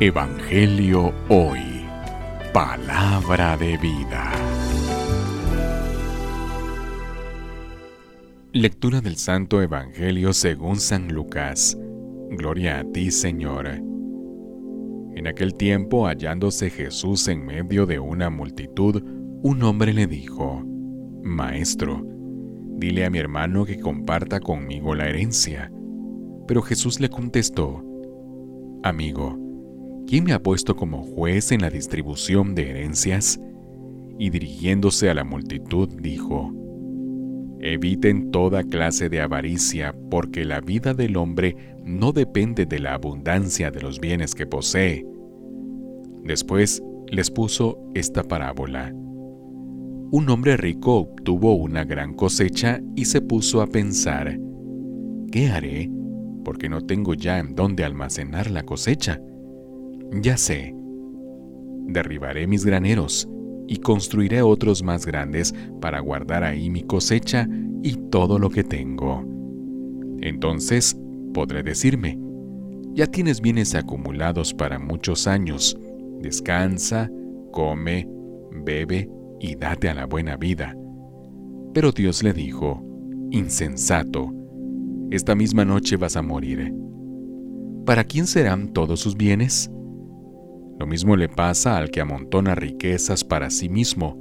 Evangelio Hoy. Palabra de vida. Lectura del Santo Evangelio según San Lucas. Gloria a ti, Señor. En aquel tiempo, hallándose Jesús en medio de una multitud, un hombre le dijo, Maestro, dile a mi hermano que comparta conmigo la herencia. Pero Jesús le contestó, Amigo, ¿quién me ha puesto como juez en la distribución de herencias? Y dirigiéndose a la multitud dijo, Eviten toda clase de avaricia, porque la vida del hombre no depende de la abundancia de los bienes que posee. Después les puso esta parábola. Un hombre rico obtuvo una gran cosecha y se puso a pensar, ¿qué haré? Porque no tengo ya en dónde almacenar la cosecha. Ya sé, derribaré mis graneros y construiré otros más grandes para guardar ahí mi cosecha y todo lo que tengo. Entonces podré decirme, ya tienes bienes acumulados para muchos años, descansa, come, bebe y date a la buena vida. Pero Dios le dijo, insensato, esta misma noche vas a morir. ¿Para quién serán todos sus bienes? Lo mismo le pasa al que amontona riquezas para sí mismo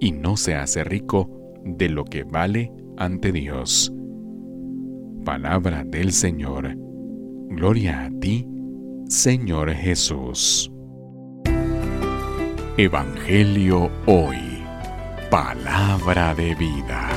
y no se hace rico de lo que vale ante Dios. Palabra del Señor. Gloria a ti, Señor Jesús. Evangelio hoy. Palabra de vida.